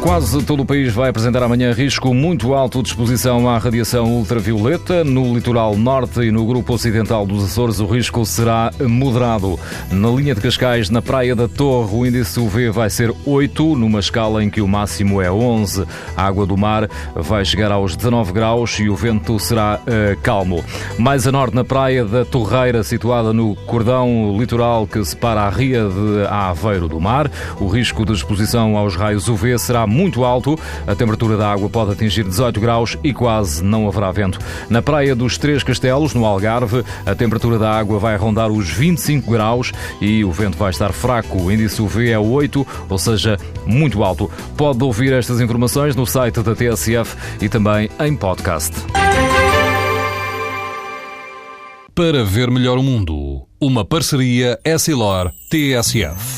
Quase todo o país vai apresentar amanhã risco muito alto de exposição à radiação ultravioleta. No litoral norte e no grupo ocidental dos Açores, o risco será moderado. Na linha de Cascais, na Praia da Torre, o índice UV vai ser 8, numa escala em que o máximo é 11. A água do mar vai chegar aos 19 graus e o vento será uh, calmo. Mais a norte, na Praia da Torreira, situada no cordão litoral que separa a Ria de Aveiro do mar, o risco de exposição aos raios UV será muito alto. A temperatura da água pode atingir 18 graus e quase não haverá vento. Na Praia dos Três Castelos, no Algarve, a temperatura da água vai rondar os 25 graus e o vento vai estar fraco. O índice UV é 8, ou seja, muito alto. Pode ouvir estas informações no site da TSF e também em podcast. Para ver melhor o mundo, uma parceria Essilor-TSF.